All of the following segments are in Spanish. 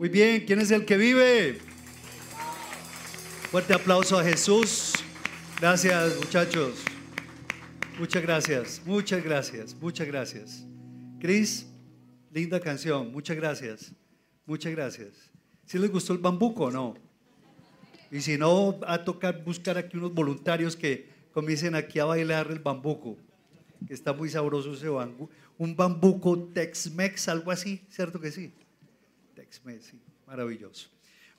Muy bien, ¿quién es el que vive? Fuerte aplauso a Jesús. Gracias, muchachos. Muchas gracias, muchas gracias, muchas gracias. Cris, linda canción, muchas gracias, muchas gracias. ¿Si les gustó el bambuco o no? Y si no, a tocar buscar aquí unos voluntarios que comiencen aquí a bailar el bambuco, que está muy sabroso ese bambuco. Un bambuco Tex-Mex, algo así, ¿cierto que sí? Maravilloso.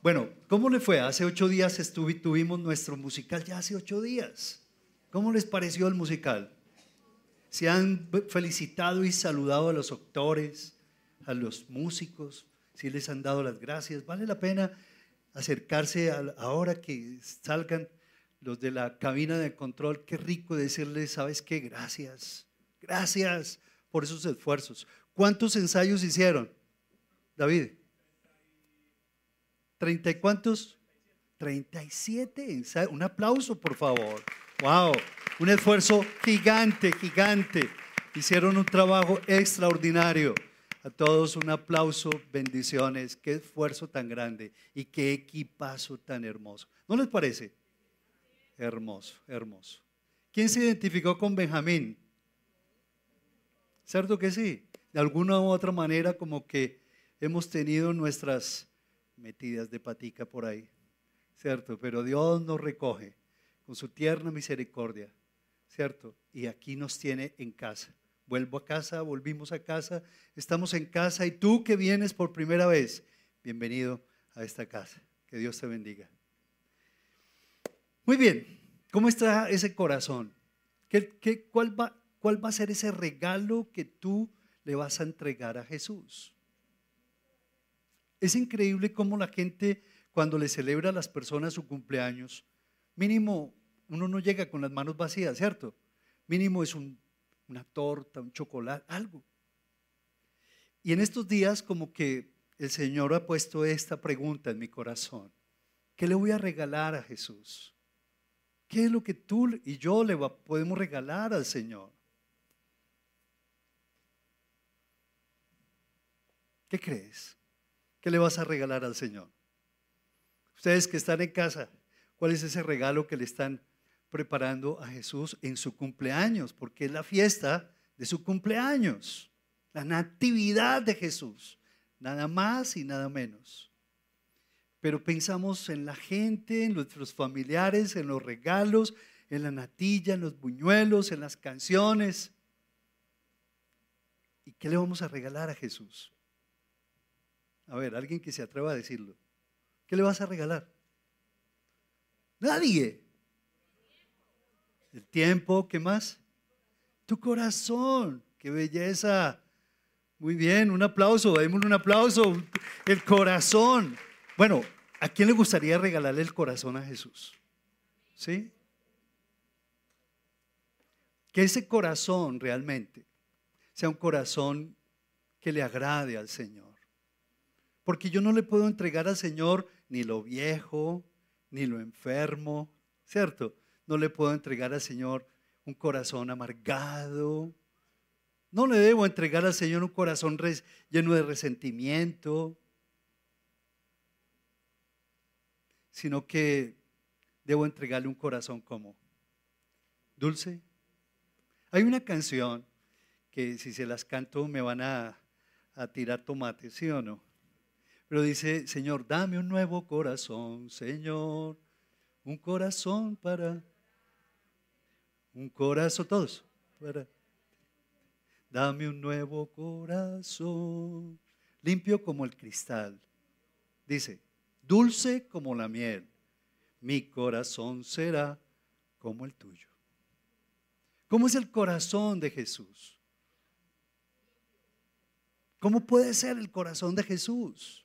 Bueno, ¿cómo le fue? Hace ocho días tuvimos nuestro musical, ya hace ocho días. ¿Cómo les pareció el musical? ¿Se han felicitado y saludado a los actores, a los músicos? ¿Si les han dado las gracias? ¿Vale la pena acercarse ahora que salgan los de la cabina de control? Qué rico decirles, ¿sabes qué? Gracias. Gracias por esos esfuerzos. ¿Cuántos ensayos hicieron, David? ¿Treinta y cuántos? Treinta y siete. Un aplauso, por favor. Wow, un esfuerzo gigante, gigante. Hicieron un trabajo extraordinario. A todos un aplauso, bendiciones. Qué esfuerzo tan grande y qué equipazo tan hermoso. ¿No les parece? Hermoso, hermoso. ¿Quién se identificó con Benjamín? ¿Cierto que sí? De alguna u otra manera como que hemos tenido nuestras metidas de patica por ahí, ¿cierto? Pero Dios nos recoge con su tierna misericordia, ¿cierto? Y aquí nos tiene en casa. Vuelvo a casa, volvimos a casa, estamos en casa y tú que vienes por primera vez, bienvenido a esta casa. Que Dios te bendiga. Muy bien, ¿cómo está ese corazón? ¿Qué, cuál, va, ¿Cuál va a ser ese regalo que tú le vas a entregar a Jesús? Es increíble cómo la gente cuando le celebra a las personas su cumpleaños, mínimo uno no llega con las manos vacías, ¿cierto? Mínimo es una torta, un chocolate, algo. Y en estos días como que el Señor ha puesto esta pregunta en mi corazón. ¿Qué le voy a regalar a Jesús? ¿Qué es lo que tú y yo le podemos regalar al Señor? ¿Qué crees? ¿Qué le vas a regalar al Señor? Ustedes que están en casa, ¿cuál es ese regalo que le están preparando a Jesús en su cumpleaños, porque es la fiesta de su cumpleaños, la natividad de Jesús, nada más y nada menos. Pero pensamos en la gente, en nuestros familiares, en los regalos, en la natilla, en los buñuelos, en las canciones. ¿Y qué le vamos a regalar a Jesús? A ver, alguien que se atreva a decirlo. ¿Qué le vas a regalar? Nadie. El tiempo, ¿qué más? Tu corazón, qué belleza. Muy bien, un aplauso, démosle un aplauso. El corazón. Bueno, ¿a quién le gustaría regalarle el corazón a Jesús? ¿Sí? Que ese corazón realmente sea un corazón que le agrade al Señor. Porque yo no le puedo entregar al Señor ni lo viejo, ni lo enfermo, ¿cierto? no le puedo entregar al Señor un corazón amargado. No le debo entregar al Señor un corazón lleno de resentimiento, sino que debo entregarle un corazón como dulce. Hay una canción que si se las canto me van a, a tirar tomates, ¿sí o no? Pero dice, Señor, dame un nuevo corazón, Señor, un corazón para un corazón, todos. Dame un nuevo corazón, limpio como el cristal. Dice, dulce como la miel. Mi corazón será como el tuyo. ¿Cómo es el corazón de Jesús? ¿Cómo puede ser el corazón de Jesús?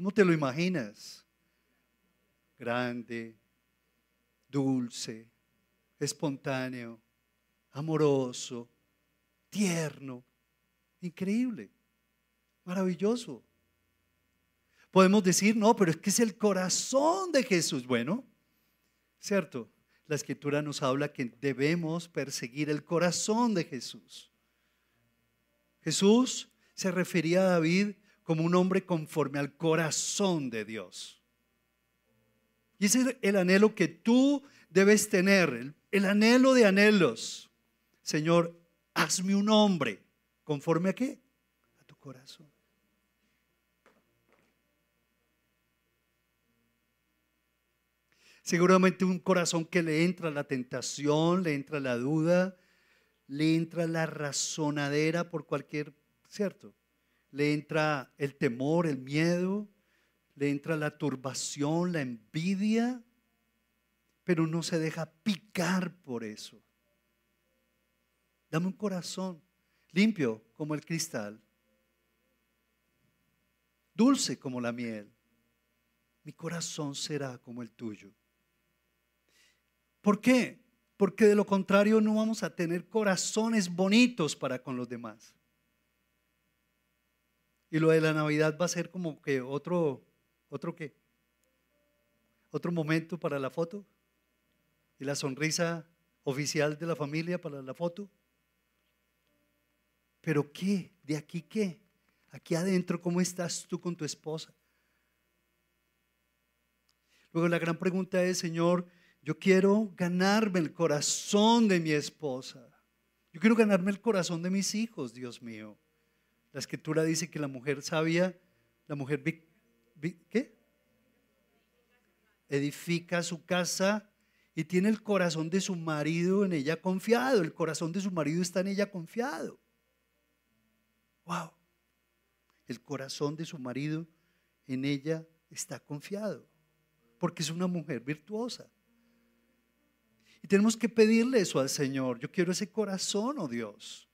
¿Cómo te lo imaginas? Grande, dulce, espontáneo, amoroso, tierno, increíble, maravilloso. Podemos decir, no, pero es que es el corazón de Jesús. Bueno, cierto, la escritura nos habla que debemos perseguir el corazón de Jesús. Jesús se refería a David como un hombre conforme al corazón de Dios. Y ese es el anhelo que tú debes tener, el, el anhelo de anhelos. Señor, hazme un hombre conforme a qué? A tu corazón. Seguramente un corazón que le entra la tentación, le entra la duda, le entra la razonadera por cualquier, ¿cierto? Le entra el temor, el miedo, le entra la turbación, la envidia, pero no se deja picar por eso. Dame un corazón limpio como el cristal, dulce como la miel. Mi corazón será como el tuyo. ¿Por qué? Porque de lo contrario no vamos a tener corazones bonitos para con los demás. Y lo de la Navidad va a ser como que otro, otro qué? Otro momento para la foto. Y la sonrisa oficial de la familia para la foto. Pero ¿qué? ¿De aquí qué? Aquí adentro, ¿cómo estás tú con tu esposa? Luego la gran pregunta es, Señor, yo quiero ganarme el corazón de mi esposa. Yo quiero ganarme el corazón de mis hijos, Dios mío. La escritura dice que la mujer sabia, la mujer, ¿qué? Edifica su casa y tiene el corazón de su marido en ella confiado. El corazón de su marido está en ella confiado. Wow. El corazón de su marido en ella está confiado. Porque es una mujer virtuosa. Y tenemos que pedirle eso al Señor. Yo quiero ese corazón, oh Dios.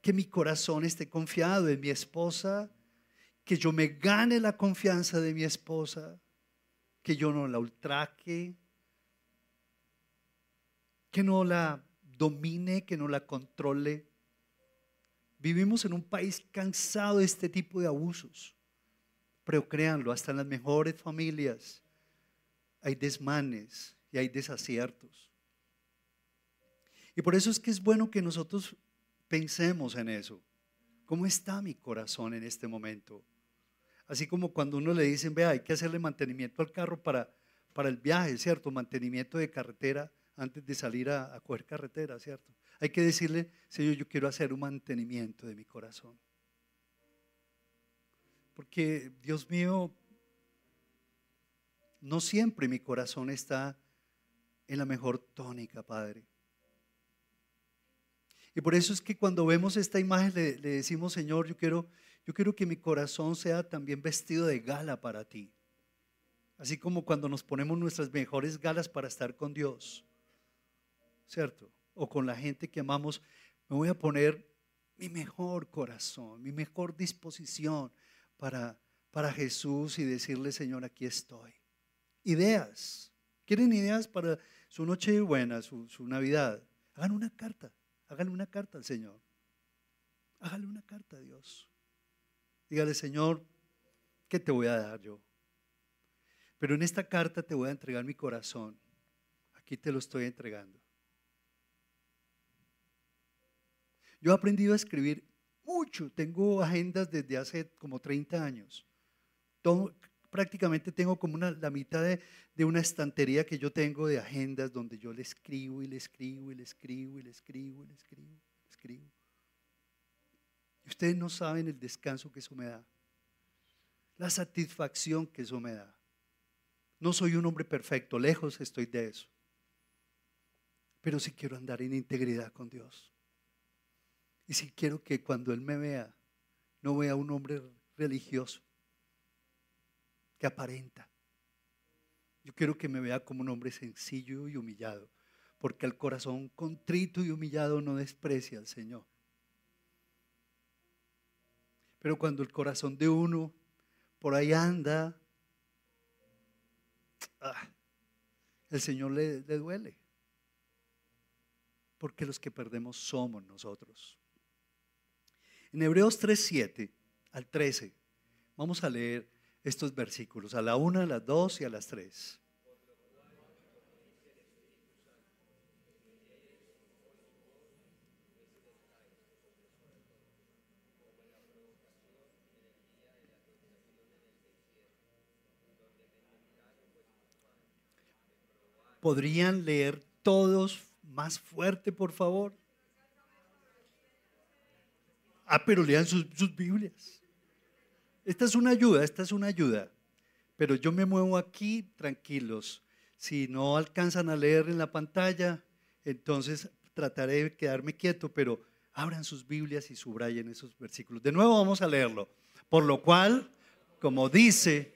Que mi corazón esté confiado en mi esposa. Que yo me gane la confianza de mi esposa. Que yo no la ultraque. Que no la domine, que no la controle. Vivimos en un país cansado de este tipo de abusos. Pero créanlo, hasta en las mejores familias hay desmanes y hay desaciertos. Y por eso es que es bueno que nosotros pensemos en eso. ¿Cómo está mi corazón en este momento? Así como cuando uno le dicen, vea, hay que hacerle mantenimiento al carro para, para el viaje, ¿cierto? Mantenimiento de carretera antes de salir a, a coger carretera, ¿cierto? Hay que decirle, Señor, yo quiero hacer un mantenimiento de mi corazón. Porque, Dios mío, no siempre mi corazón está en la mejor tónica, Padre. Y por eso es que cuando vemos esta imagen le, decimos, Señor, yo quiero, yo quiero que mi corazón sea también vestido de gala para ti. Así como cuando nos ponemos nuestras mejores galas para estar con Dios. ¿Cierto? O con la gente que amamos, me voy a poner mi mejor corazón, mi mejor disposición para, para Jesús y decirle, Señor, aquí estoy. Ideas. ¿Quieren ideas para su noche buena, su, su Navidad? Hagan una carta. Hágale una carta al Señor. Hágale una carta a Dios. Dígale, Señor, ¿qué te voy a dar yo? Pero en esta carta te voy a entregar mi corazón. Aquí te lo estoy entregando. Yo he aprendido a escribir mucho. Tengo agendas desde hace como 30 años. Prácticamente tengo como una, la mitad de, una estantería que yo tengo de agendas donde yo le escribo y le escribo y le escribo y le escribo y le escribo, le escribo. Y ustedes no saben el descanso que eso me da, la satisfacción que eso me da. No soy un hombre perfecto, lejos estoy de eso. Pero sí quiero andar en integridad con Dios. Y sí quiero que cuando Él me vea, no vea un hombre religioso, que aparenta. Yo quiero que me vea como un hombre sencillo y humillado, porque el corazón contrito y humillado no desprecia al Señor. Pero cuando el corazón de uno por ahí anda, ah, el Señor le, le duele. Porque los que perdemos somos nosotros. En Hebreos 3:7 al 13, vamos a leer estos versículos, a la una, a las dos y a las tres. ¿Podrían leer todos más fuerte, por favor? Ah, pero lean sus, sus Biblias. Esta es una ayuda, esta es una ayuda. Pero yo me muevo aquí tranquilos. Si no alcanzan a leer en la pantalla, entonces trataré de quedarme quieto, pero abran sus Biblias y subrayen esos versículos. De nuevo vamos a leerlo. Por lo cual, como dice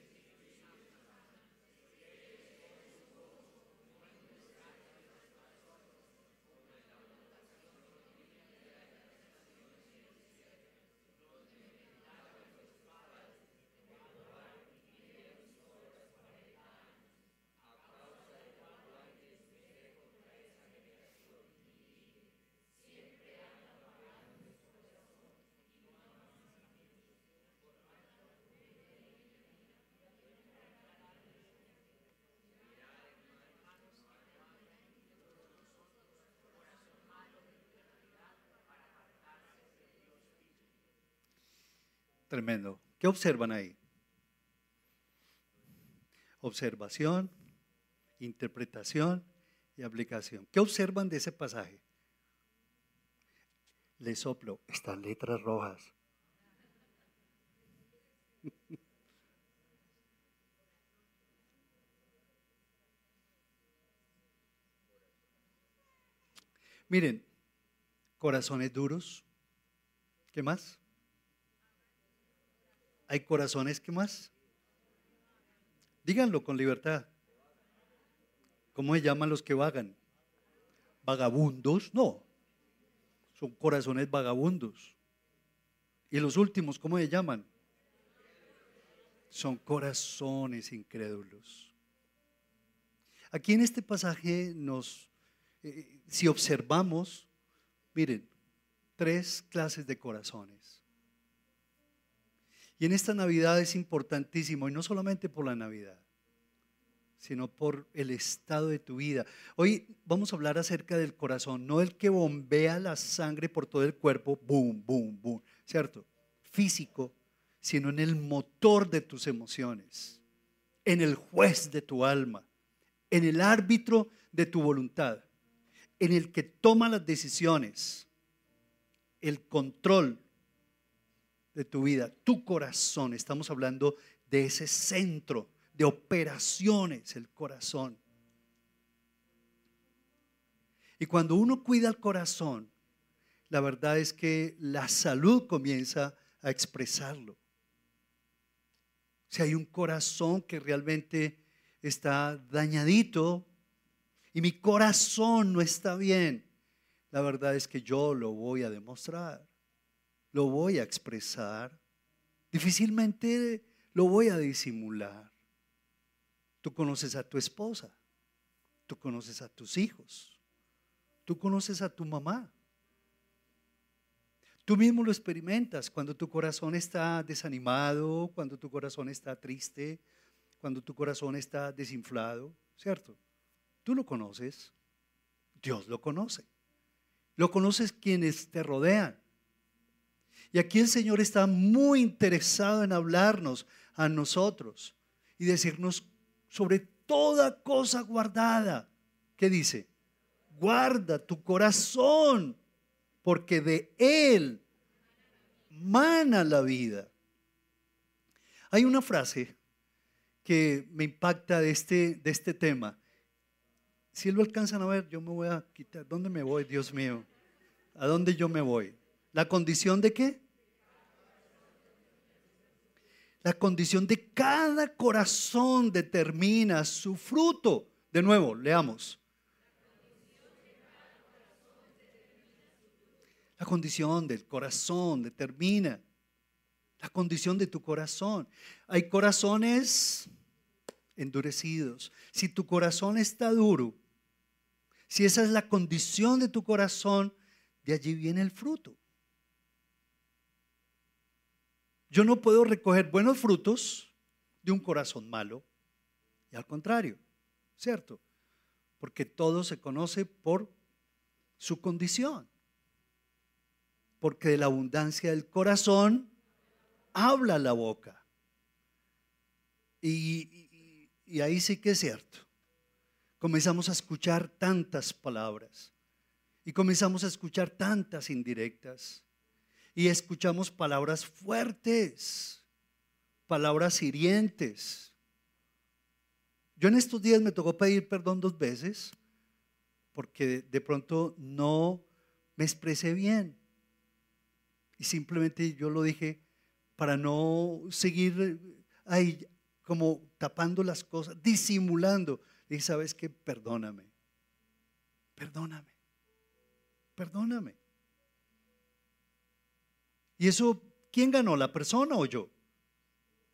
Tremendo. ¿Qué observan ahí? Observación, interpretación y aplicación. ¿Qué observan de ese pasaje? Le soplo estas letras rojas. Miren, corazones duros. ¿Qué más? Hay corazones que más. Díganlo con libertad. ¿Cómo se llaman los que vagan? ¿Vagabundos? No. Son corazones vagabundos. ¿Y los últimos, cómo se llaman? Son corazones incrédulos. Aquí en este pasaje nos, eh, si observamos, miren, tres clases de corazones. Y en esta Navidad es importantísimo, y no solamente por la Navidad, sino por el estado de tu vida. Hoy vamos a hablar acerca del corazón, no el que bombea la sangre por todo el cuerpo, boom, boom, boom, ¿cierto? Físico, sino en el motor de tus emociones, en el juez de tu alma, en el árbitro de tu voluntad, en el que toma las decisiones, el control de tu vida, tu corazón. Estamos hablando de ese centro de operaciones, el corazón. Y cuando uno cuida el corazón, la verdad es que la salud comienza a expresarlo. Si hay un corazón que realmente está dañadito y mi corazón no está bien, la verdad es que yo lo voy a demostrar lo voy a expresar, difícilmente lo voy a disimular. Tú conoces a tu esposa, tú conoces a tus hijos, tú conoces a tu mamá. Tú mismo lo experimentas cuando tu corazón está desanimado, cuando tu corazón está triste, cuando tu corazón está desinflado, ¿cierto? Tú lo conoces, Dios lo conoce. Lo conoces quienes te rodean. Y aquí el Señor está muy interesado en hablarnos a nosotros y decirnos sobre toda cosa guardada. ¿Qué dice? Guarda tu corazón, porque de él mana la vida. Hay una frase que me impacta de este, de este tema. Si lo alcanzan a ver, yo me voy a quitar. ¿Dónde me voy, Dios mío? ¿A dónde yo me voy? ¿La condición de qué? La condición de cada corazón determina su fruto. De nuevo, leamos. La condición del corazón determina la condición de tu corazón. Hay corazones endurecidos. Si tu corazón está duro, si esa es la condición de tu corazón, de allí viene el fruto. Yo no puedo recoger buenos frutos de un corazón malo. Y al contrario, ¿cierto? Porque todo se conoce por su condición. Porque de la abundancia del corazón habla la boca. Y, y ahí sí que es cierto. comenzamos a escuchar tantas palabras y comenzamos a escuchar tantas indirectas y escuchamos palabras fuertes, palabras hirientes. Yo en estos días me tocó pedir perdón dos veces porque de pronto no me expresé bien. Y simplemente yo lo dije para no seguir ahí como tapando las cosas, disimulando. Y sabes qué, perdóname, perdóname, perdóname. Y eso, ¿quién ganó? ¿La persona o yo?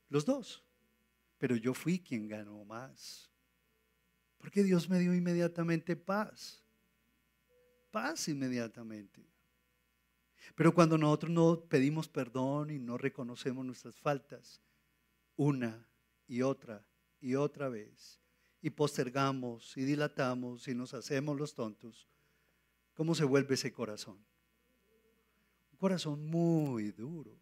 Los dos. Pero yo fui quien ganó más. Porque Dios me dio inmediatamente paz. Paz inmediatamente. Pero cuando nosotros no pedimos perdón y no reconocemos nuestras faltas, una y otra y otra vez, y postergamos y dilatamos y nos hacemos los tontos, ¿cómo se vuelve ese corazón? Corazón muy duro.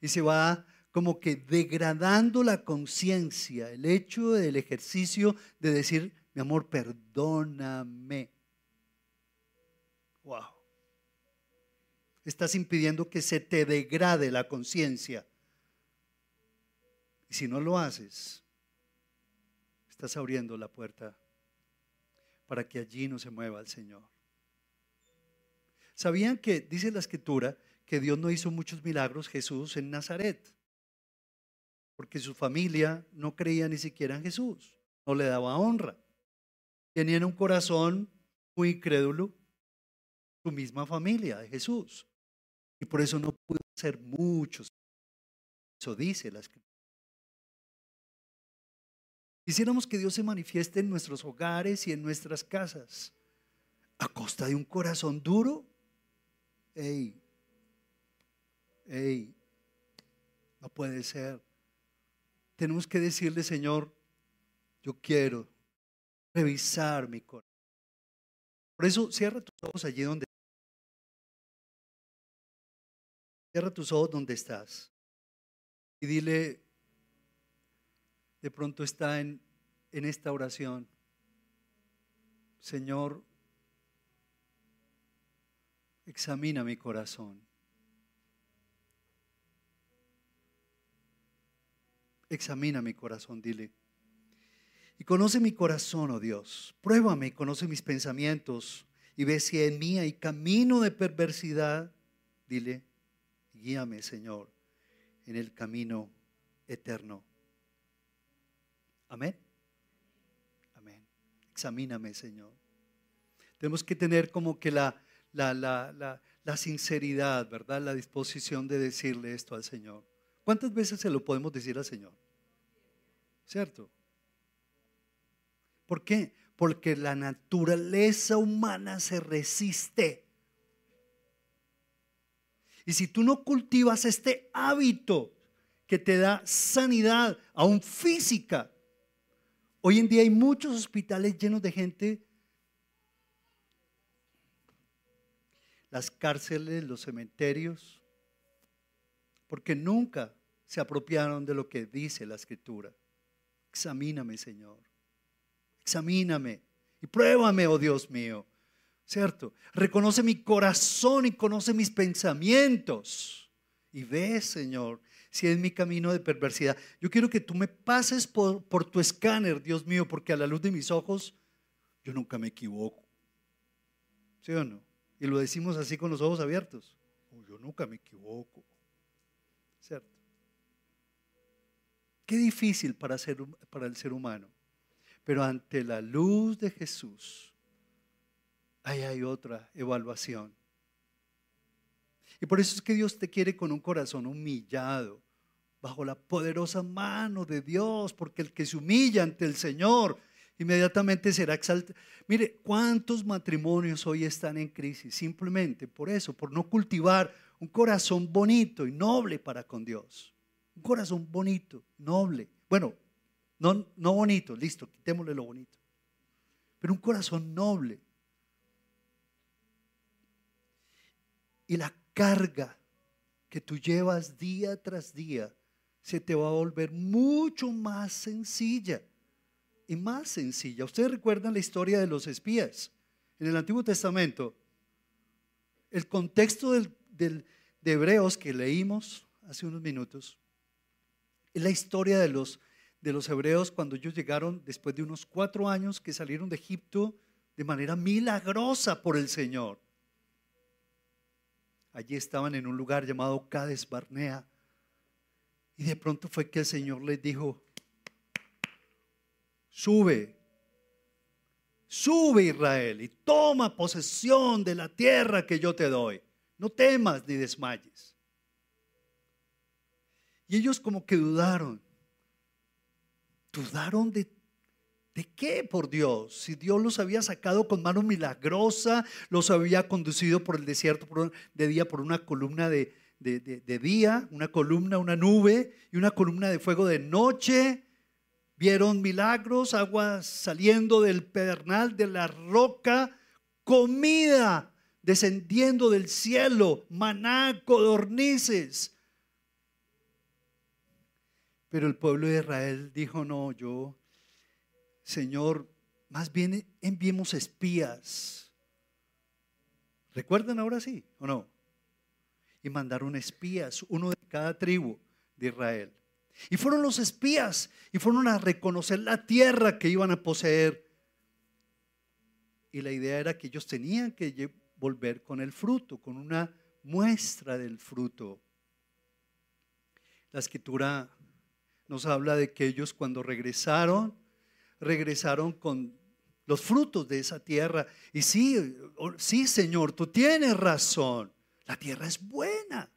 Y se va como que degradando la conciencia, el hecho del ejercicio de decir, mi amor, perdóname. Wow. Estás impidiendo que se te degrade la conciencia. Y si no lo haces, estás abriendo la puerta para que allí no se mueva el Señor. ¿Sabían que, dice la escritura, que Dios no hizo muchos milagros Jesús en Nazaret? Porque su familia no creía ni siquiera en Jesús, no le daba honra. Tenían un corazón muy incrédulo, su misma familia de Jesús. Y por eso no pudo hacer muchos. Eso dice la escritura. Quisiéramos que Dios se manifieste en nuestros hogares y en nuestras casas. A costa de un corazón duro. Ey, ey, no puede ser. Tenemos que decirle, Señor, yo quiero revisar mi corazón. Por eso cierra tus ojos allí donde Cierra tus ojos donde estás y dile, de pronto está en, en esta oración, Señor, examina mi corazón. Examina mi corazón, dile. Y conoce mi corazón, oh Dios. Pruébame, conoce mis pensamientos y ve si en mí hay camino de perversidad. Dile, guíame, Señor, en el camino eterno. Amén. Amén. Examíname, Señor. Tenemos que tener como que la, la, la, la, sinceridad, ¿verdad? La disposición de decirle esto al Señor. ¿Cuántas veces se lo podemos decir al Señor? ¿Cierto? ¿Por qué? Porque la naturaleza humana se resiste y si tú no cultivas este hábito que te da sanidad, aún física, hoy en día hay muchos hospitales llenos de gente, las cárceles, los cementerios, porque nunca se apropiaron de lo que dice la escritura. Examíname, Señor. Examíname y pruébame, oh Dios mío. ¿cierto? Reconoce mi corazón y conoce mis pensamientos. Y ve, Señor, si es mi camino de perversidad. Yo quiero que tú me pases por, por, tu escáner, Dios mío, porque a la luz de mis ojos yo nunca me equivoco. ¿Sí o no? Y lo decimos así con los ojos abiertos. Yo nunca me equivoco. ¿Cierto? Qué difícil para, ser, para el ser humano. Pero ante la luz de Jesús, ahí hay otra evaluación. Y por eso es que Dios te quiere con un corazón humillado, bajo la poderosa mano de Dios, porque el que se humilla ante el Señor inmediatamente será exaltado. Mire, ¿cuántos matrimonios hoy están en crisis? Simplemente por eso, por no cultivar un corazón bonito y noble para con Dios. Un corazón bonito, noble. Bueno, no, no bonito, listo, quitémosle lo bonito. Pero un corazón noble, Y la carga que tú llevas día tras día se te va a volver mucho más sencilla. Y más sencilla. Ustedes recuerdan la historia de los espías en el Antiguo Testamento. El contexto de Hebreos que leímos hace unos minutos es la historia de los, de los hebreos cuando ellos llegaron después de unos cuatro años que salieron de Egipto de manera milagrosa por el Señor. Allí estaban en un lugar llamado Cades Barnea. Y de pronto fue que el Señor les dijo, sube, sube Israel y toma posesión de la tierra que yo te doy. No temas ni desmayes. Y ellos como que dudaron. Dudaron de ¿De qué, por Dios? Si Dios los había sacado con mano milagrosa, los había conducido por el desierto de día por una columna de, día, una columna, una nube y una columna de fuego de noche. Vieron milagros, aguas saliendo del pedernal, de la roca, comida descendiendo del cielo, maná, codornices. Pero el pueblo de Israel dijo, no, yo Señor, más bien enviemos espías. ¿Recuerdan ahora sí o no? Y mandaron espías, uno de cada tribu de Israel. Y fueron los espías y fueron a reconocer la tierra que iban a poseer. Y la idea era que ellos tenían que volver con el fruto, con una muestra del fruto. La escritura nos habla de que ellos cuando regresaron regresaron con los frutos de esa tierra. Y sí, sí, Señor, tú tienes razón. La tierra es buena.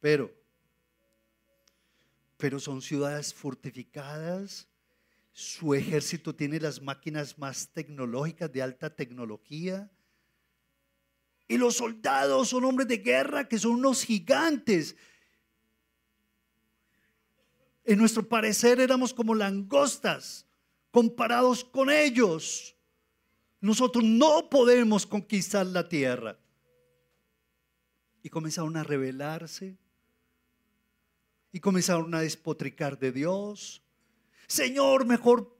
Pero, pero son ciudades fortificadas. Su ejército tiene las máquinas más tecnológicas, de alta tecnología. Y los soldados son hombres de guerra que son unos gigantes en nuestro parecer éramos como langostas comparados con ellos. Nosotros no podemos conquistar la tierra. Y comenzaron a rebelarse. Y comenzaron a despotricar de Dios. Señor, mejor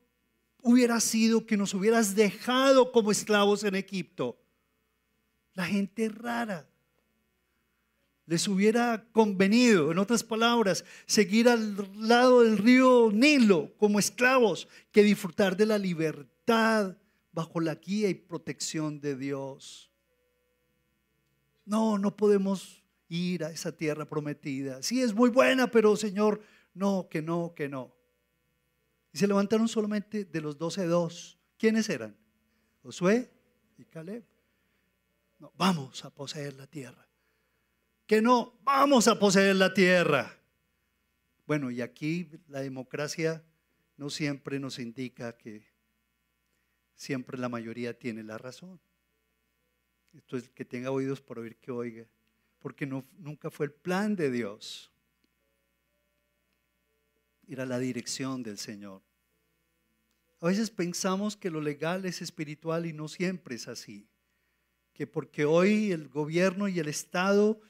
hubiera sido que nos hubieras dejado como esclavos en Egipto. La gente rara les hubiera convenido, en otras palabras, seguir al lado del río Nilo como esclavos que disfrutar de la libertad bajo la guía y protección de Dios. No, no podemos ir a esa tierra prometida. Sí, es muy buena, pero Señor, no, que no, que no. Y se levantaron solamente de los doce dos. ¿Quiénes eran? Josué y Caleb. No, vamos a poseer la tierra que no vamos a poseer la tierra. Bueno, y aquí la democracia no siempre nos indica que siempre la mayoría tiene la razón. Esto es que tenga oídos por oír que oiga, porque no, nunca fue el plan de Dios. Era la dirección del Señor. A veces pensamos que lo legal es espiritual y no siempre es así. Que porque hoy el gobierno y el Estado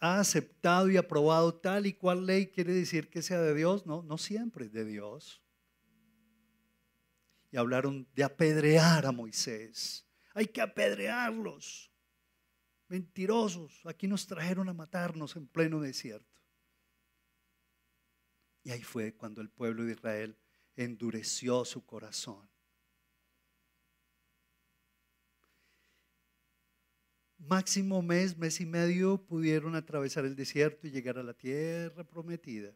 ha aceptado y aprobado tal y cual ley quiere decir que sea de Dios. No, no siempre es de Dios. Y hablaron de apedrear a Moisés. Hay que apedrearlos. Mentirosos. Aquí nos trajeron a matarnos en pleno desierto. Y ahí fue cuando el pueblo de Israel endureció su corazón. máximo mes, mes y medio pudieron atravesar el desierto y llegar a la tierra prometida.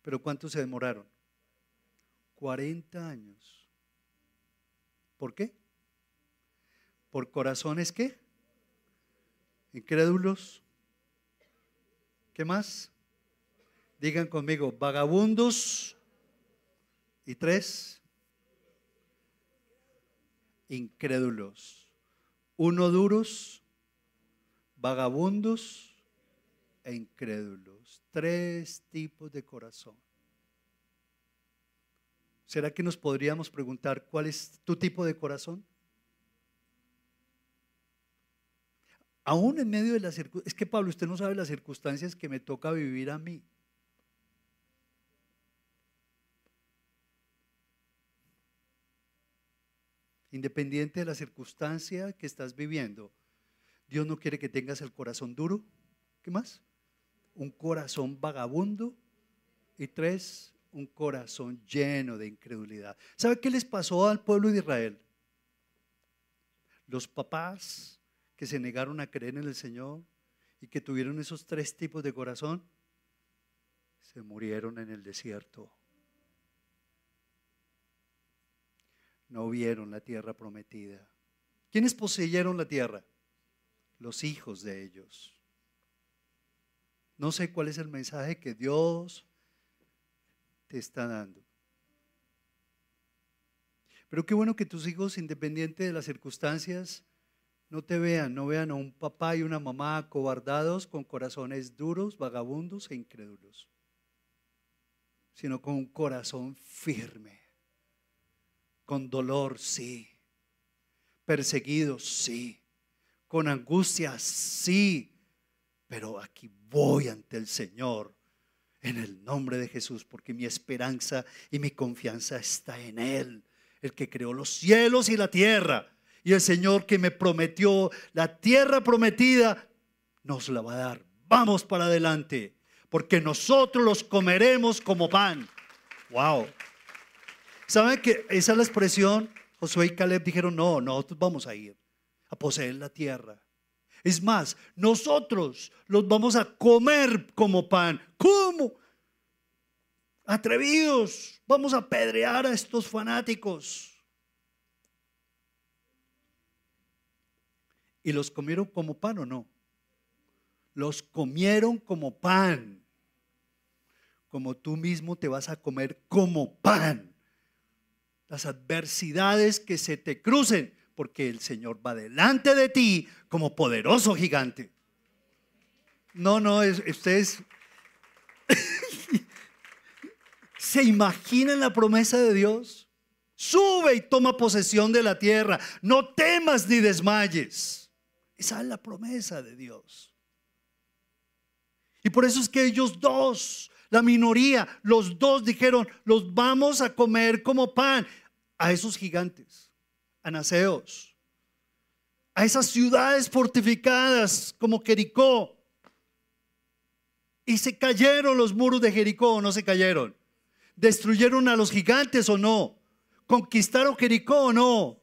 Pero ¿cuánto se demoraron? 40 años. ¿Por qué? ¿Por corazones qué? Incrédulos. ¿Qué más? Digan conmigo, vagabundos. Y tres, incrédulos uno duros, vagabundos e incrédulos. Tres tipos de corazón. ¿Será que nos podríamos preguntar cuál es tu tipo de corazón? Aún en medio de las circunstancias, es que Pablo, usted no sabe las circunstancias que me toca vivir a mí. Independiente de la circunstancia que estás viviendo, Dios no quiere que tengas el corazón duro. ¿Qué más? Un corazón vagabundo. Y tres, un corazón lleno de incredulidad. ¿Sabe qué les pasó al pueblo de Israel? Los papás que se negaron a creer en el Señor y que tuvieron esos tres tipos de corazón, se murieron en el desierto. No vieron la tierra prometida. ¿Quiénes poseyeron la tierra? Los hijos de ellos. No sé cuál es el mensaje que Dios te está dando. Pero qué bueno que tus hijos, independiente de las circunstancias, no te vean, no vean a un papá y una mamá cobardados con corazones duros, vagabundos e incrédulos, sino con un corazón firme, con dolor, sí, perseguidos, sí, con angustia, sí, pero aquí voy ante el Señor en el nombre de Jesús, porque mi esperanza y mi confianza está en Él, el que creó los cielos y la tierra y el Señor que me prometió la tierra prometida, nos la va a dar. Vamos para adelante, porque nosotros los comeremos como pan. Wow. ¿Saben que esa es la expresión? Josué y Caleb dijeron, no, nosotros vamos a ir a poseer la tierra. Es más, nosotros los vamos a comer como pan. ¿Cómo? Atrevidos, vamos a apedrear a estos fanáticos. ¿Y los comieron como pan o no? Los comieron como pan. Como tú mismo te vas a comer como pan. Las adversidades que se te crucen, porque el Señor va delante de ti como poderoso gigante. No, no, es, ustedes se imaginan la promesa de Dios. Sube y toma posesión de la tierra. No temas ni desmayes. Esa es la promesa de Dios. Y por eso es que ellos dos, la minoría, los dos dijeron, los vamos a comer como pan a esos gigantes, a naceos, a esas ciudades fortificadas como Jericó. Y se cayeron los muros de Jericó o no se cayeron. ¿Destruyeron a los gigantes o no? ¿Conquistaron Jericó o no?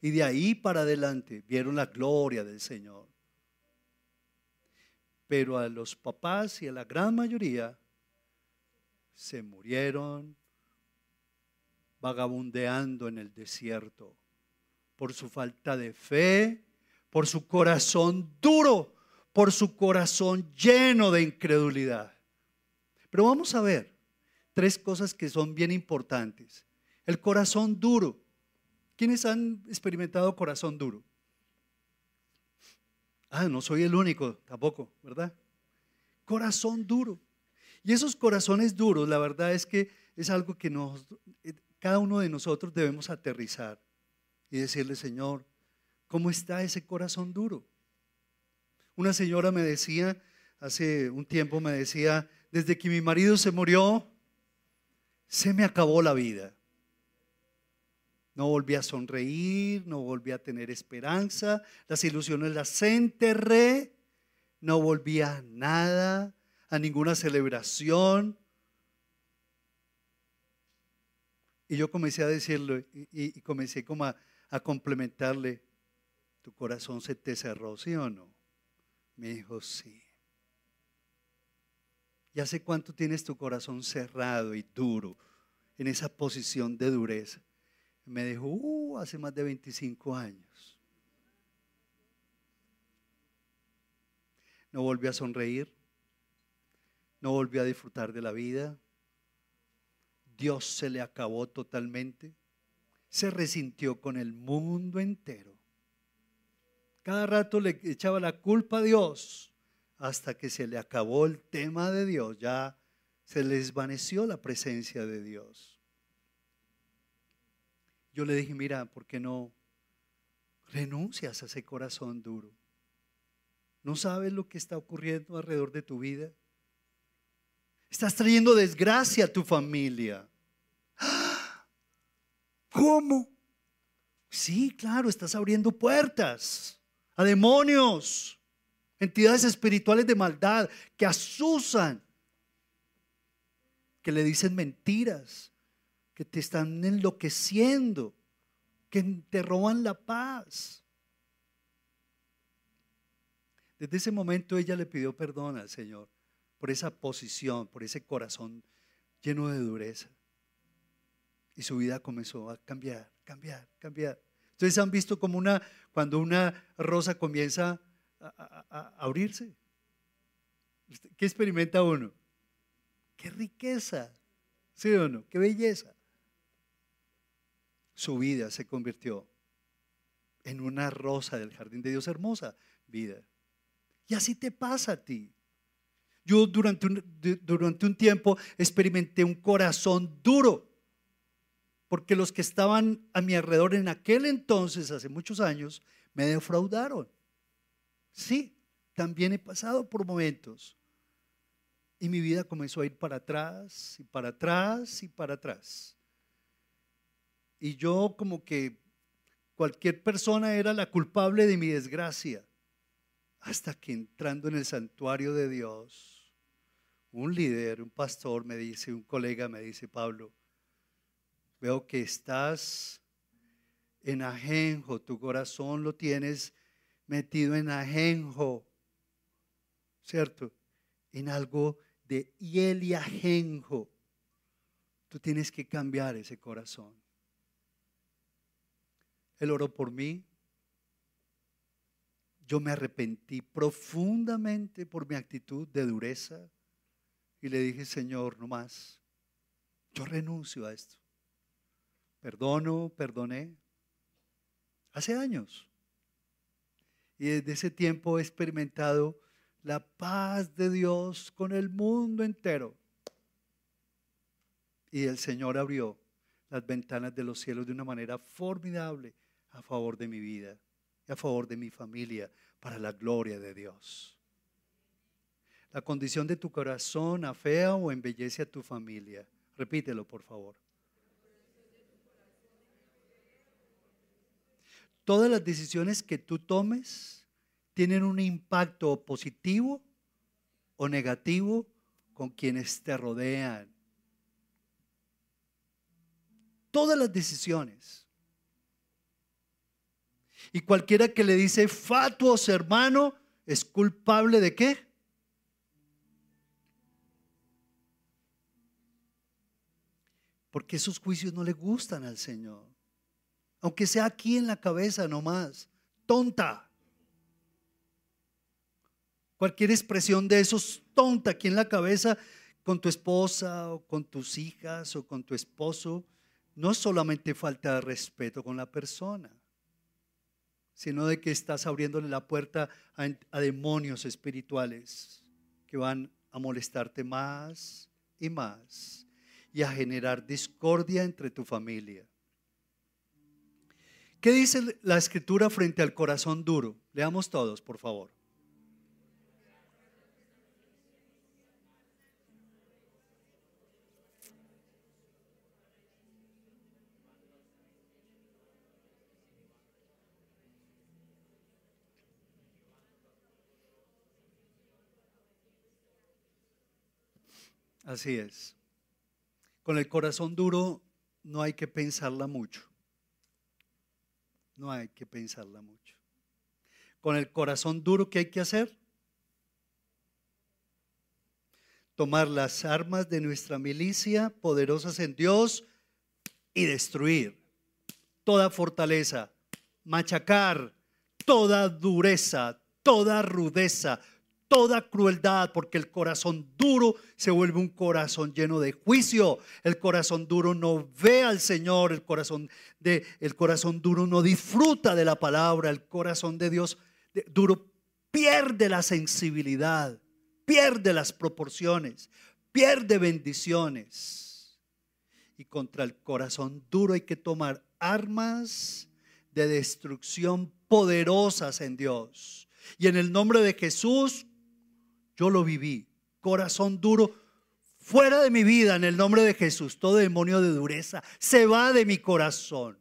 Y de ahí para adelante vieron la gloria del Señor. Pero a los papás y a la gran mayoría se murieron vagabundeando en el desierto por su falta de fe, por su corazón duro, por su corazón lleno de incredulidad. Pero vamos a ver tres cosas que son bien importantes. El corazón duro. ¿Quiénes han experimentado corazón duro? Ah, no soy el único tampoco, ¿verdad? Corazón duro. Y esos corazones duros, la verdad es que es algo que nos, eh, cada uno de nosotros debemos aterrizar y decirle, Señor, ¿cómo está ese corazón duro? Una señora me decía, hace un tiempo me decía, desde que mi marido se murió, se me acabó la vida. No volví a sonreír, no volví a tener esperanza, las ilusiones las enterré, no volví a nada, a ninguna celebración. Y yo comencé a decirlo y, comencé como a, complementarle, ¿tu corazón se te cerró, sí o no? Me dijo, sí. ¿Y hace cuánto tienes tu corazón cerrado y duro en esa posición de dureza? Me dijo, uh, hace más de 25 años. No volvió a sonreír, no volvió a disfrutar de la vida. Dios se le acabó totalmente. Se resintió con el mundo entero. Cada rato le echaba la culpa a Dios hasta que se le acabó el tema de Dios. Ya se le desvaneció la presencia de Dios. Yo le dije, mira, ¿por qué no renuncias a ese corazón duro? ¿No sabes lo que está ocurriendo alrededor de tu vida? Estás trayendo desgracia a tu familia. ¿Cómo? Sí, claro, estás abriendo puertas a demonios, entidades espirituales de maldad que asusan, que le dicen mentiras, que te están enloqueciendo, que te roban la paz. Desde ese momento ella le pidió perdón al Señor por esa posición, por ese corazón lleno de dureza. Y su vida comenzó a cambiar, cambiar, cambiar. Ustedes han visto como una, cuando una rosa comienza a, a abrirse. ¿Qué experimenta uno? ¡Qué riqueza! ¿Sí o no? ¡Qué belleza! Su vida se convirtió en una rosa del jardín de Dios hermosa vida. Y así te pasa a ti. Yo durante un, durante un tiempo experimenté un corazón duro, porque los que estaban a mi alrededor en aquel entonces, hace muchos años, me defraudaron. Sí, también he pasado por momentos. Y mi vida comenzó a ir para atrás y para atrás y para atrás. Y yo como que cualquier persona era la culpable de mi desgracia. Hasta que entrando en el santuario de Dios, un líder, un pastor me dice, un colega me dice, Pablo, veo que estás en ajenjo, tu corazón lo tienes metido en ajenjo, ¿cierto? En algo de hiel y ajenjo. Tú tienes que cambiar ese corazón. Él oró por mí, yo me arrepentí profundamente por mi actitud de dureza y le dije, Señor, no más, yo renuncio a esto. Perdono, perdoné. Hace años. Y desde ese tiempo he experimentado la paz de Dios con el mundo entero. Y el Señor abrió las ventanas de los cielos de una manera formidable a favor de mi vida a favor de mi familia, para la gloria de Dios. La condición de tu corazón afea o embellece a tu familia. Repítelo, por favor. Todas las decisiones que tú tomes tienen un impacto positivo o negativo con quienes te rodean. Todas las decisiones. Y cualquiera que le dice fatuos hermano es culpable de qué? Porque esos juicios no le gustan al Señor. Aunque sea aquí en la cabeza nomás. Tonta. Cualquier expresión de esos tonta aquí en la cabeza con tu esposa o con tus hijas o con tu esposo, no solamente falta de respeto con la persona, sino de que estás abriéndole la puerta a, demonios espirituales que van a molestarte más y más y a generar discordia entre tu familia. ¿Qué dice la escritura frente al corazón duro? Leamos todos, por favor. Así es. Con el corazón duro no hay que pensarla mucho. No hay que pensarla mucho. Con el corazón duro, ¿qué hay que hacer? Tomar las armas de nuestra milicia, poderosas en Dios, y destruir toda fortaleza, machacar toda dureza, toda rudeza, toda crueldad, porque el corazón duro se vuelve un corazón lleno de juicio. El corazón duro no ve al Señor, el corazón de el corazón duro no disfruta de la palabra, el corazón de Dios duro pierde la sensibilidad, pierde las proporciones, pierde bendiciones. Y contra el corazón duro hay que tomar armas de destrucción poderosas en Dios. Y en el nombre de Jesús yo lo viví. Corazón duro, fuera de mi vida en el nombre de Jesús. Todo demonio de dureza se va de mi corazón.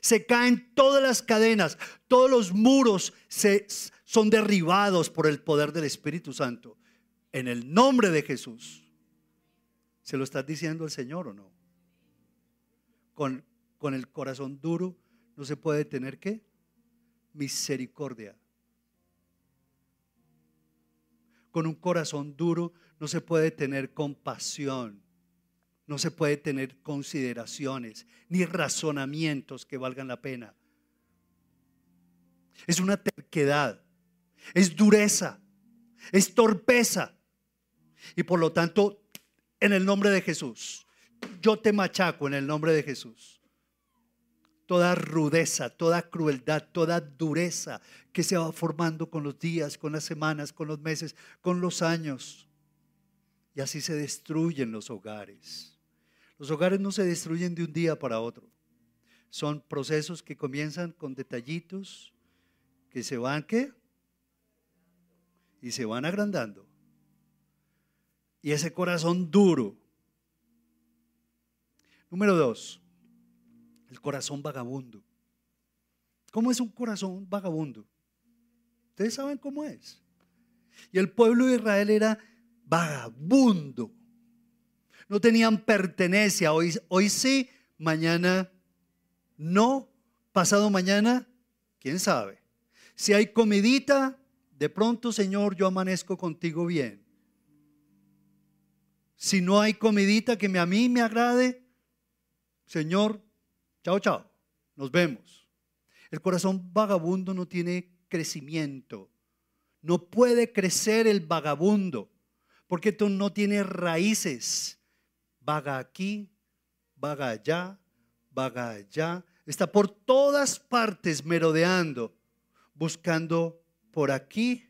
Se caen todas las cadenas, todos los muros se, son derribados por el poder del Espíritu Santo. En el nombre de Jesús. ¿Se lo estás diciendo el Señor o no? Con, con el corazón duro no se puede tener qué? Misericordia. Con un corazón duro no se puede tener compasión. No se puede tener consideraciones ni razonamientos que valgan la pena. Es una terquedad, es dureza, es torpeza. Y por lo tanto, en el nombre de Jesús, yo te machaco en el nombre de Jesús. Toda rudeza, toda crueldad, toda dureza que se va formando con los días, con las semanas, con los meses, con los años. Y así se destruyen los hogares. Los hogares no se destruyen de un día para otro. Son procesos que comienzan con detallitos que se van qué? Y se van agrandando. Y ese corazón duro. Número dos, el corazón vagabundo. ¿Cómo es un corazón vagabundo? Ustedes saben cómo es. Y el pueblo de Israel era vagabundo. No tenían pertenencia. Hoy, hoy sí, mañana no. Pasado mañana, quién sabe. Si hay comidita, de pronto, Señor, yo amanezco contigo bien. Si no hay comidita que a mí me agrade, Señor, chao, chao, nos vemos. El corazón vagabundo no tiene crecimiento. No puede crecer el vagabundo porque tú no tienes raíces. Vaga aquí, vaga allá, vaga allá. Está por todas partes merodeando, buscando por aquí,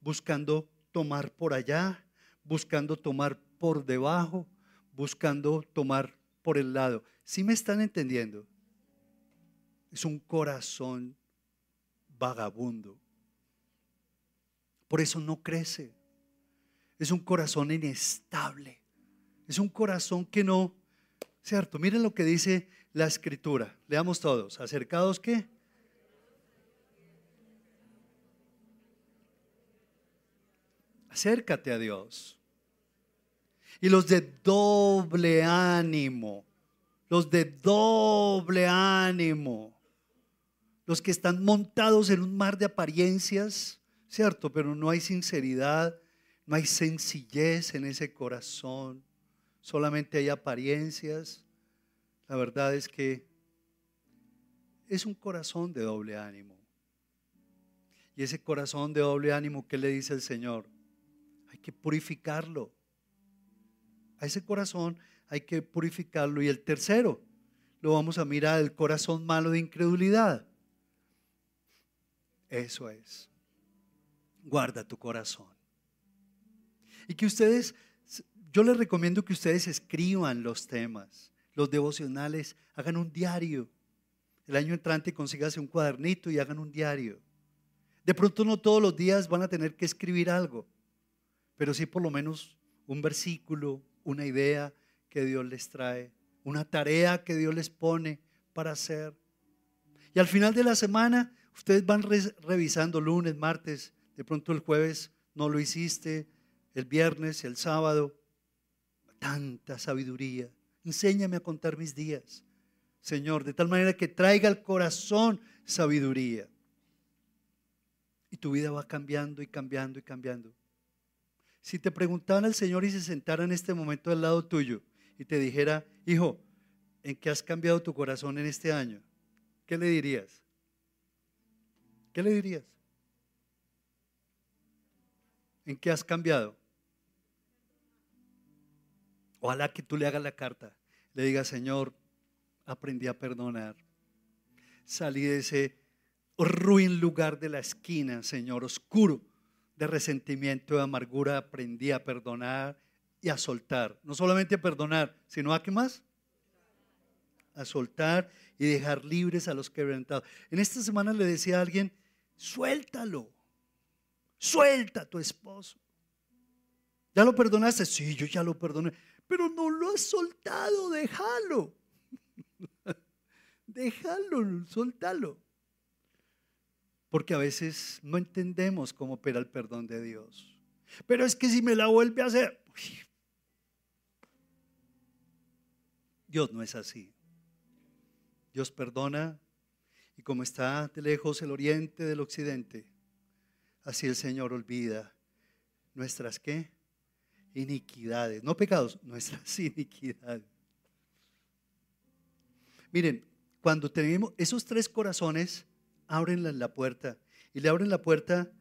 buscando tomar por allá, buscando tomar por debajo, buscando tomar por el lado. ¿Sí me están entendiendo? Es un corazón vagabundo. Por eso no crece es un corazón inestable. Es un corazón que no, ¿cierto? Miren lo que dice la escritura. Leamos todos. ¿Acercados qué? Acércate a Dios. Y los de doble ánimo, los de doble ánimo, los que están montados en un mar de apariencias, ¿cierto? Pero no hay sinceridad, no hay sencillez en ese corazón, solamente hay apariencias. La verdad es que es un corazón de doble ánimo. Y ese corazón de doble ánimo, ¿qué le dice el Señor? Hay que purificarlo. A ese corazón hay que purificarlo. Y el tercero, lo vamos a mirar, el corazón malo de incredulidad. Eso es. Guarda tu corazón. Y que ustedes, yo les recomiendo que ustedes escriban los temas, los devocionales, hagan un diario. El año entrante consígase un cuadernito y hagan un diario. De pronto no todos los días van a tener que escribir algo, pero sí por lo menos un versículo, una idea que Dios les trae, una tarea que Dios les pone para hacer. Y al final de la semana, ustedes van revisando lunes, martes, de pronto el jueves no lo hiciste, el viernes, el sábado. Tanta sabiduría. Enséñame a contar mis días, Señor, de tal manera que traiga al corazón sabiduría. Y tu vida va cambiando y cambiando y cambiando. Si te preguntaran al Señor y se sentara en este momento al lado tuyo y te dijera, hijo, ¿en qué has cambiado tu corazón en este año? ¿Qué le dirías? ¿Qué le dirías? ¿En qué has cambiado? Ojalá que tú le hagas la carta, le digas, Señor, aprendí a perdonar. Salí de ese ruin lugar de la esquina, Señor, oscuro de resentimiento, de amargura, aprendí a perdonar y a soltar. No solamente a perdonar, sino a qué más? A soltar y dejar libres a los quebrantados. En esta semana le decía a alguien, suéltalo, suelta a tu esposo. ¿Ya lo perdonaste? Sí, yo ya lo perdoné pero no lo has soltado, déjalo. déjalo, soltalo. Porque a veces no entendemos cómo opera el perdón de Dios. Pero es que si me la vuelve a hacer, Dios no es así. Dios perdona y como está de lejos el oriente del occidente, así el Señor olvida nuestras qué? Iniquidades, no pecados, nuestras iniquidades. Miren, cuando tenemos esos tres corazones, abren la puerta y le abren la puerta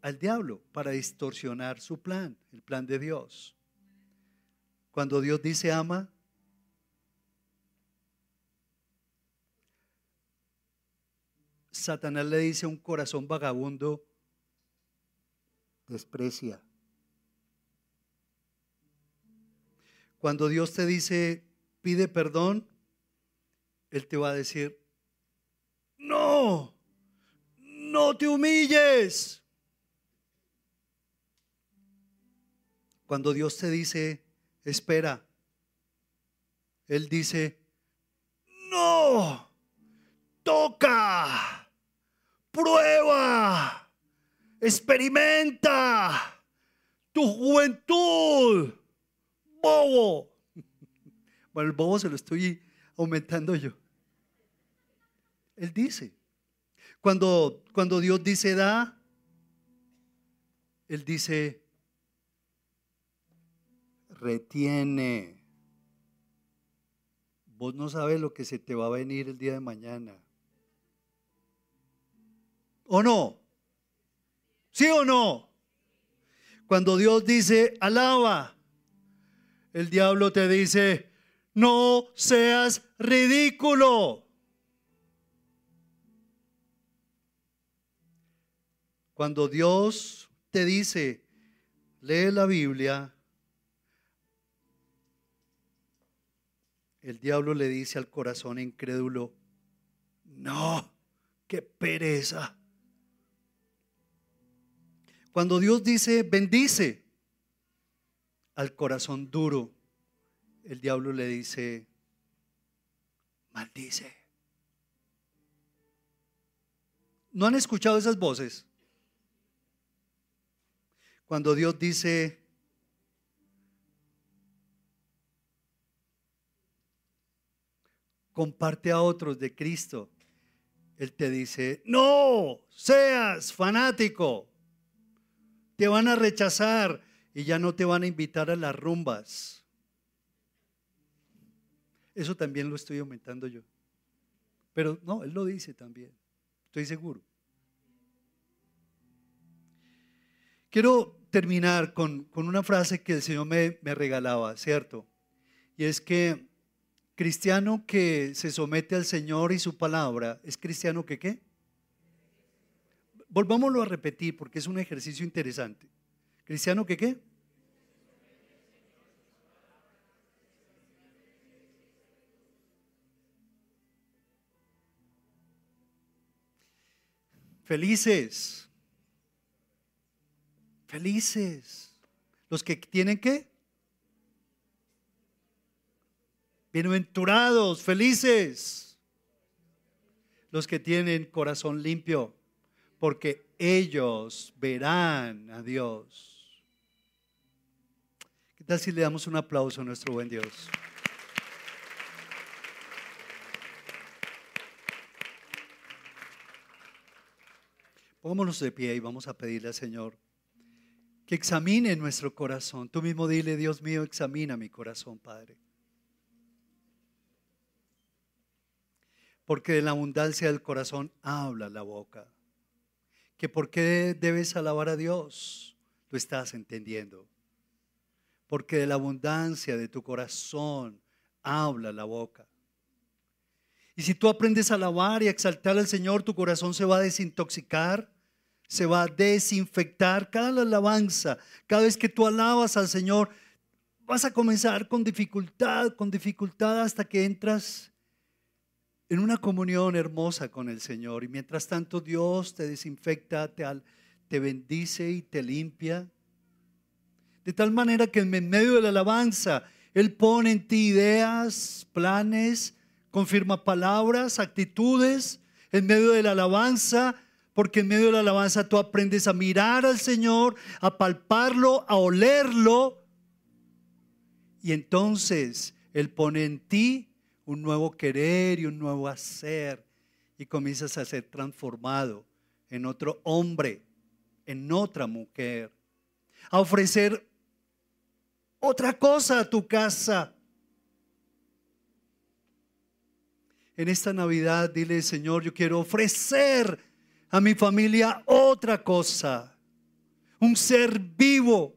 al diablo para distorsionar su plan, el plan de Dios. Cuando Dios dice ama, Satanás le dice a un corazón vagabundo, desprecia. Cuando Dios te dice, pide perdón, Él te va a decir, no, no te humilles. Cuando Dios te dice, espera, Él dice, no, toca, prueba, experimenta tu juventud, bobo. Bueno, el bobo se lo estoy aumentando yo. Él dice, cuando, cuando Dios dice da, Él dice, retiene. Vos no sabes lo que se te va a venir el día de mañana. ¿O no? ¿Sí o no? Cuando Dios dice, alaba, el diablo te dice, no seas ridículo. Cuando Dios te dice, lee la Biblia, el diablo le dice al corazón incrédulo, no, qué pereza. Cuando Dios dice, bendice al corazón duro, el diablo le dice, maldice. ¿No han escuchado esas voces? Cuando Dios dice, comparte a otros de Cristo, Él te dice, no seas fanático, te van a rechazar y ya no te van a invitar a las rumbas. Eso también lo estoy aumentando yo. Pero no, Él lo dice también, estoy seguro. Quiero terminar con, una frase que el Señor me, me regalaba, ¿cierto? Y es que cristiano que se somete al Señor y su palabra, ¿es cristiano que qué? Volvámoslo a repetir porque es un ejercicio interesante. ¿Cristiano que qué? Felices Felices. Los que tienen qué? Bienaventurados, felices. Los que tienen corazón limpio, porque ellos verán a Dios. ¿Qué tal si le damos un aplauso a nuestro buen Dios? Pongámonos de pie y vamos a pedirle al Señor que examine nuestro corazón. Tú mismo dile, Dios mío, examina mi corazón, Padre. Porque de la abundancia del corazón habla la boca. Que por qué debes alabar a Dios, lo estás entendiendo. Porque de la abundancia de tu corazón habla la boca. Y si tú aprendes a alabar y a exaltar al Señor, tu corazón se va a desintoxicar se va a desinfectar cada alabanza. Cada vez que tú alabas al Señor, vas a comenzar con dificultad, con dificultad hasta que entras en una comunión hermosa con el Señor. Y mientras tanto Dios te desinfecta, te, te bendice y te limpia. De tal manera que en medio de la alabanza, Él pone en ti ideas, planes, confirma palabras, actitudes, en medio de la alabanza, porque en medio de la alabanza tú aprendes a mirar al Señor, a palparlo, a olerlo. Y entonces Él pone en ti un nuevo querer y un nuevo hacer y comienzas a ser transformado en otro hombre, en otra mujer, a ofrecer otra cosa a tu casa. En esta Navidad dile, Señor, yo quiero ofrecer a mi familia otra cosa. Un ser vivo,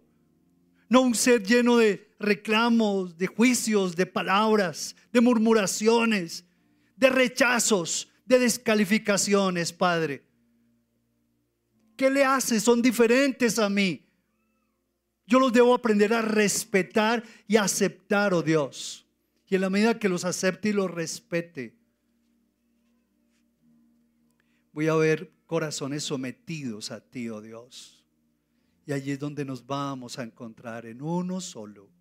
no un ser lleno de reclamos, de juicios, de palabras, de murmuraciones, de rechazos, de descalificaciones, Padre. ¿Qué le hace? Son diferentes a mí. Yo los debo aprender a respetar y aceptar, oh Dios. Y en la medida que los acepte y los respete, voy a ver corazones sometidos a ti, oh Dios. Y allí es donde nos vamos a encontrar en uno solo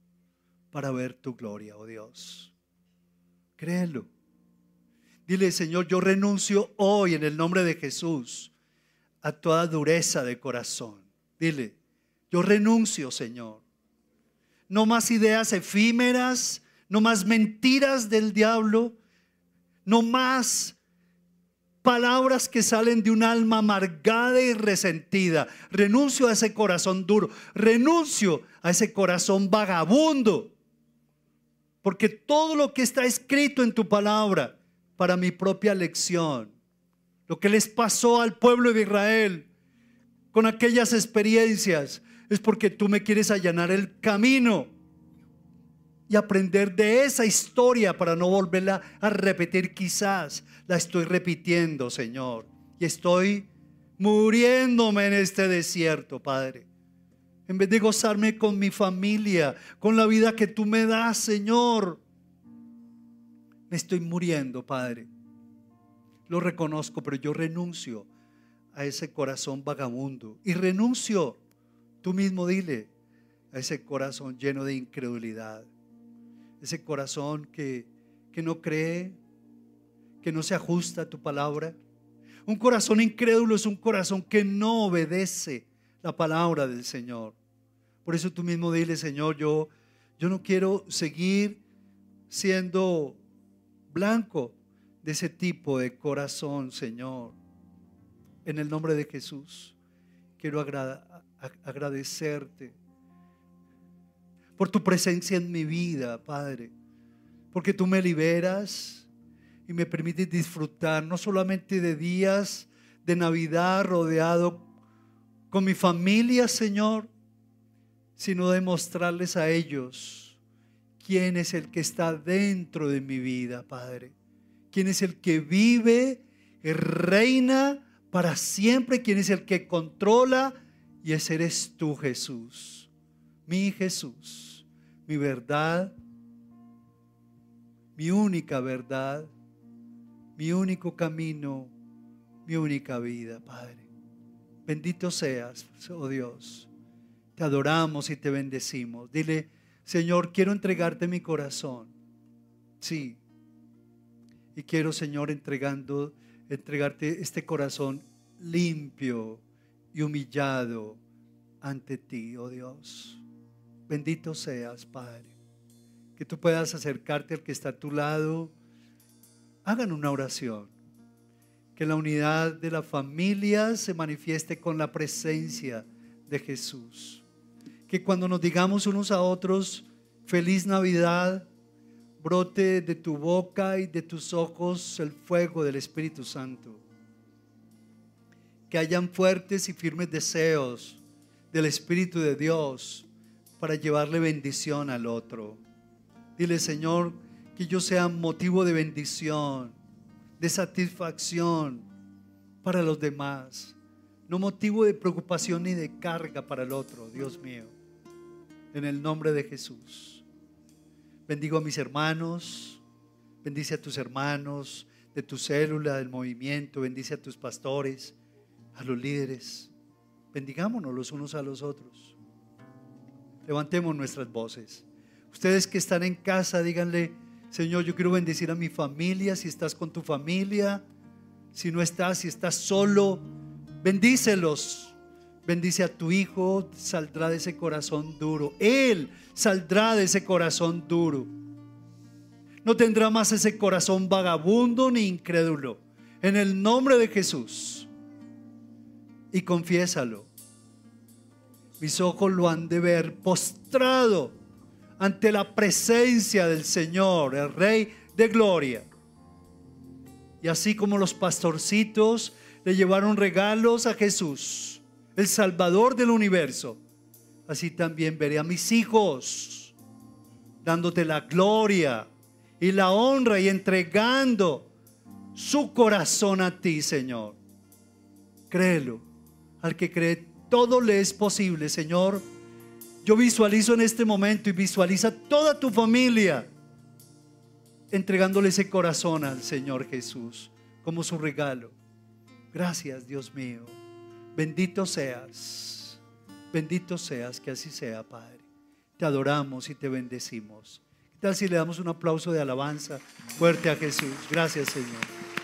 para ver tu gloria, oh Dios. Créelo. Dile, Señor, yo renuncio hoy en el nombre de Jesús a toda dureza de corazón. Dile, yo renuncio, Señor. No más ideas efímeras, no más mentiras del diablo, no más palabras que salen de un alma amargada y resentida. Renuncio a ese corazón duro, renuncio a ese corazón vagabundo. Porque todo lo que está escrito en tu palabra para mi propia lección, lo que les pasó al pueblo de Israel con aquellas experiencias, es porque tú me quieres allanar el camino y aprender de esa historia para no volverla a repetir quizás. La estoy repitiendo, Señor. Y estoy muriéndome en este desierto, Padre. En vez de gozarme con mi familia, con la vida que tú me das, Señor. Me estoy muriendo, Padre. Lo reconozco, pero yo renuncio a ese corazón vagabundo. Y renuncio, tú mismo dile, a ese corazón lleno de incredulidad ese corazón que, que no cree, que no se ajusta a tu palabra. Un corazón incrédulo es un corazón que no obedece la palabra del Señor. Por eso tú mismo dile, Señor, yo, yo no quiero seguir siendo blanco de ese tipo de corazón, Señor. En el nombre de Jesús, quiero agradecerte por tu presencia en mi vida, Padre. Porque tú me liberas y me permites disfrutar no solamente de días de Navidad rodeado con mi familia, Señor, sino de mostrarles a ellos quién es el que está dentro de mi vida, Padre. Quién es el que vive reina para siempre, quién es el que controla y ese eres tú, Jesús, mi Jesús mi verdad, mi única verdad, mi único camino, mi única vida, Padre. Bendito seas, oh Dios. Te adoramos y te bendecimos. Dile, Señor, quiero entregarte mi corazón. Sí. Y quiero, Señor, entregando, entregarte este corazón limpio y humillado ante ti, oh Dios. Bendito seas, Padre. Que tú puedas acercarte al que está a tu lado. Hagan una oración. Que la unidad de la familia se manifieste con la presencia de Jesús. Que cuando nos digamos unos a otros, feliz Navidad, brote de tu boca y de tus ojos el fuego del Espíritu Santo. Que hayan fuertes y firmes deseos del Espíritu de Dios para llevarle bendición al otro. Dile, Señor, que yo sea motivo de bendición, de satisfacción para los demás, no motivo de preocupación ni de carga para el otro, Dios mío. En el nombre de Jesús. Bendigo a mis hermanos, bendice a tus hermanos de tu célula, del movimiento, bendice a tus pastores, a los líderes. Bendigámonos los unos a los otros. Levantemos nuestras voces. Ustedes que están en casa, díganle, Señor, yo quiero bendecir a mi familia, si estás con tu familia, si no estás, si estás solo, bendícelos. Bendice a tu hijo, saldrá de ese corazón duro. Él saldrá de ese corazón duro. No tendrá más ese corazón vagabundo ni incrédulo. En el nombre de Jesús. Y confiésalo. Mis ojos lo han de ver postrado ante la presencia del Señor, el Rey de Gloria. Y así como los pastorcitos le llevaron regalos a Jesús, el Salvador del universo, así también veré a mis hijos dándote la gloria y la honra y entregando su corazón a ti, Señor. Créelo. Al que cree, todo le es posible, Señor. Yo visualizo en este momento y visualiza toda tu familia entregándole ese corazón al Señor Jesús como su regalo. Gracias, Dios mío. Bendito seas. Bendito seas, que así sea, Padre. Te adoramos y te bendecimos. ¿Qué tal si le damos un aplauso de alabanza fuerte a Jesús? Gracias, Señor.